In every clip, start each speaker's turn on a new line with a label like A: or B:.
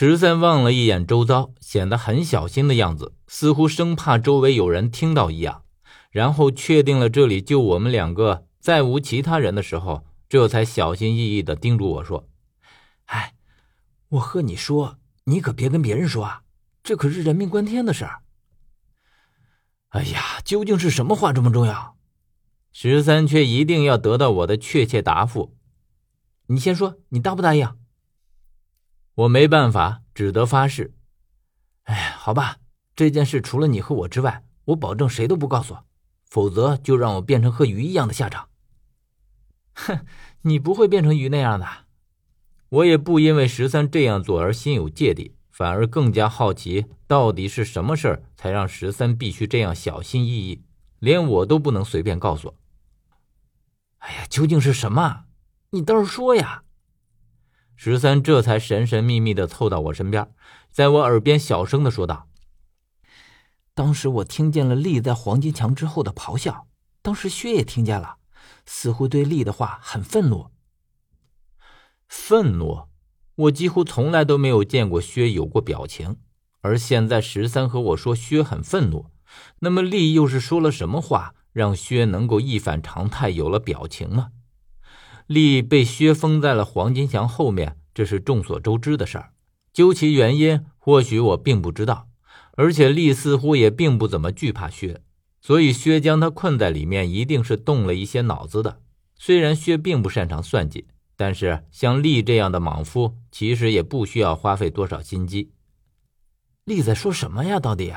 A: 十三望了一眼周遭，显得很小心的样子，似乎生怕周围有人听到一样。然后确定了这里就我们两个，再无其他人的时候，这才小心翼翼的叮嘱我说：“
B: 哎，我和你说，你可别跟别人说啊，这可是人命关天的事儿。”
A: 哎呀，究竟是什么话这么重要？十三却一定要得到我的确切答复。
B: 你先说，你答不答应？
A: 我没办法，只得发誓。
B: 哎，好吧，这件事除了你和我之外，我保证谁都不告诉，否则就让我变成和鱼一样的下场。
A: 哼，你不会变成鱼那样的。我也不因为十三这样做而心有芥蒂，反而更加好奇，到底是什么事儿才让十三必须这样小心翼翼，连我都不能随便告诉。
B: 哎呀，究竟是什么？你倒是说呀！
A: 十三这才神神秘秘的凑到我身边，在我耳边小声的说道：“
B: 当时我听见了丽在黄金墙之后的咆哮，当时薛也听见了，似乎对丽的话很愤怒。
A: 愤怒？我几乎从来都没有见过薛有过表情，而现在十三和我说薛很愤怒，那么丽又是说了什么话，让薛能够一反常态有了表情呢？”力被薛封在了黄金墙后面，这是众所周知的事儿。究其原因，或许我并不知道。而且力似乎也并不怎么惧怕薛，所以薛将他困在里面，一定是动了一些脑子的。虽然薛并不擅长算计，但是像丽这样的莽夫，其实也不需要花费多少心机。
B: 丽在说什么呀？到底？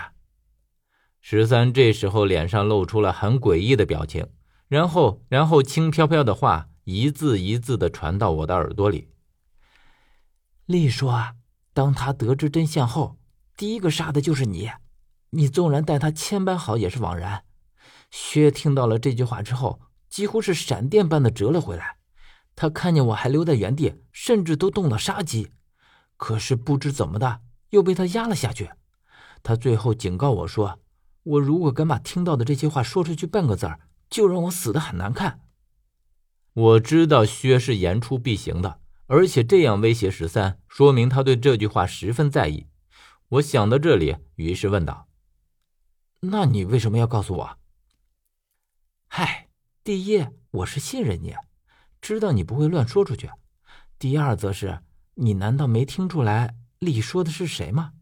A: 十三这时候脸上露出了很诡异的表情，然后，然后轻飘飘的话。一字一字的传到我的耳朵里。
B: 丽说：“当他得知真相后，第一个杀的就是你。你纵然待他千般好，也是枉然。”薛听到了这句话之后，几乎是闪电般的折了回来。他看见我还留在原地，甚至都动了杀机。可是不知怎么的，又被他压了下去。他最后警告我说：“我如果敢把听到的这些话说出去半个字儿，就让我死的很难看。”
A: 我知道薛是言出必行的，而且这样威胁十三，说明他对这句话十分在意。我想到这里，于是问道：“
B: 那你为什么要告诉我？”“嗨，第一，我是信任你，知道你不会乱说出去；第二，则是你难道没听出来丽说的是谁吗？”“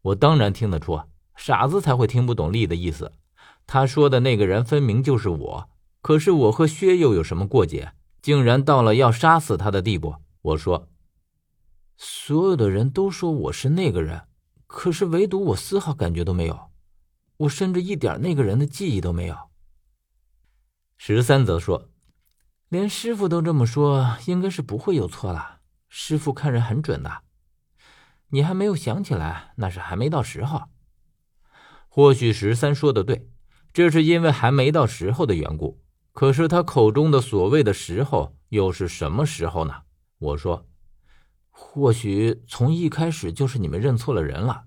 A: 我当然听得出，傻子才会听不懂丽的意思。他说的那个人分明就是我。”可是我和薛又有什么过节，竟然到了要杀死他的地步？我说，
B: 所有的人都说我是那个人，可是唯独我丝毫感觉都没有，我甚至一点那个人的记忆都没有。
A: 十三则说，
B: 连师傅都这么说，应该是不会有错了。师傅看人很准的，你还没有想起来，那是还没到时候。
A: 或许十三说的对，这是因为还没到时候的缘故。可是他口中的所谓的时候又是什么时候呢？我说，
B: 或许从一开始就是你们认错了人了。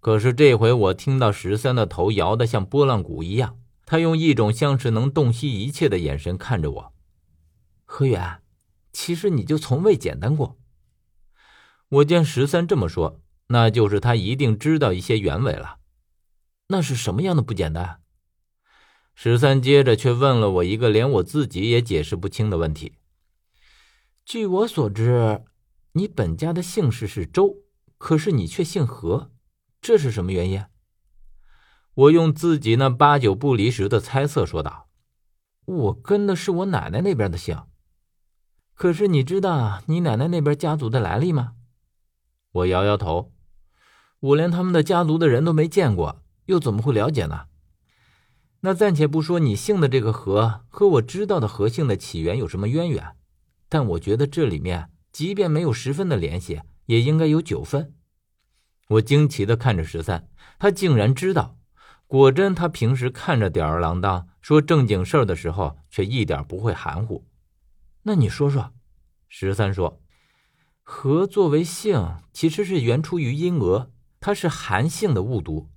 A: 可是这回我听到十三的头摇得像拨浪鼓一样，他用一种像是能洞悉一切的眼神看着我。
B: 何远，其实你就从未简单过。
A: 我见十三这么说，那就是他一定知道一些原委了。
B: 那是什么样的不简单？
A: 十三接着却问了我一个连我自己也解释不清的问题。
B: 据我所知，你本家的姓氏是周，可是你却姓何，这是什么原因？
A: 我用自己那八九不离十的猜测说道：“
B: 我跟的是我奶奶那边的姓。可是你知道你奶奶那边家族的来历吗？”
A: 我摇摇头：“
B: 我连他们的家族的人都没见过，又怎么会了解呢？”那暂且不说你姓的这个何和我知道的何姓的起源有什么渊源，但我觉得这里面即便没有十分的联系，也应该有九分。
A: 我惊奇的看着十三，他竟然知道。果真，他平时看着吊儿郎当，说正经事儿的时候却一点不会含糊。
B: 那你说说，
A: 十三说，
B: 何作为姓，其实是源出于阴娥，它是韩姓的误读，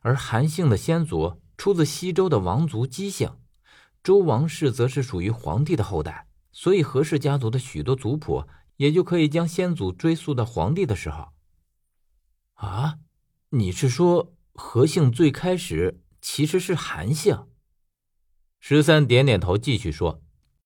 B: 而韩姓的先祖。出自西周的王族姬姓，周王室则是属于皇帝的后代，所以何氏家族的许多族谱
A: 也就可以将先祖追溯到皇帝的时候。
B: 啊，你是说何姓最开始其实是韩姓？
A: 十三点点头，继续说：“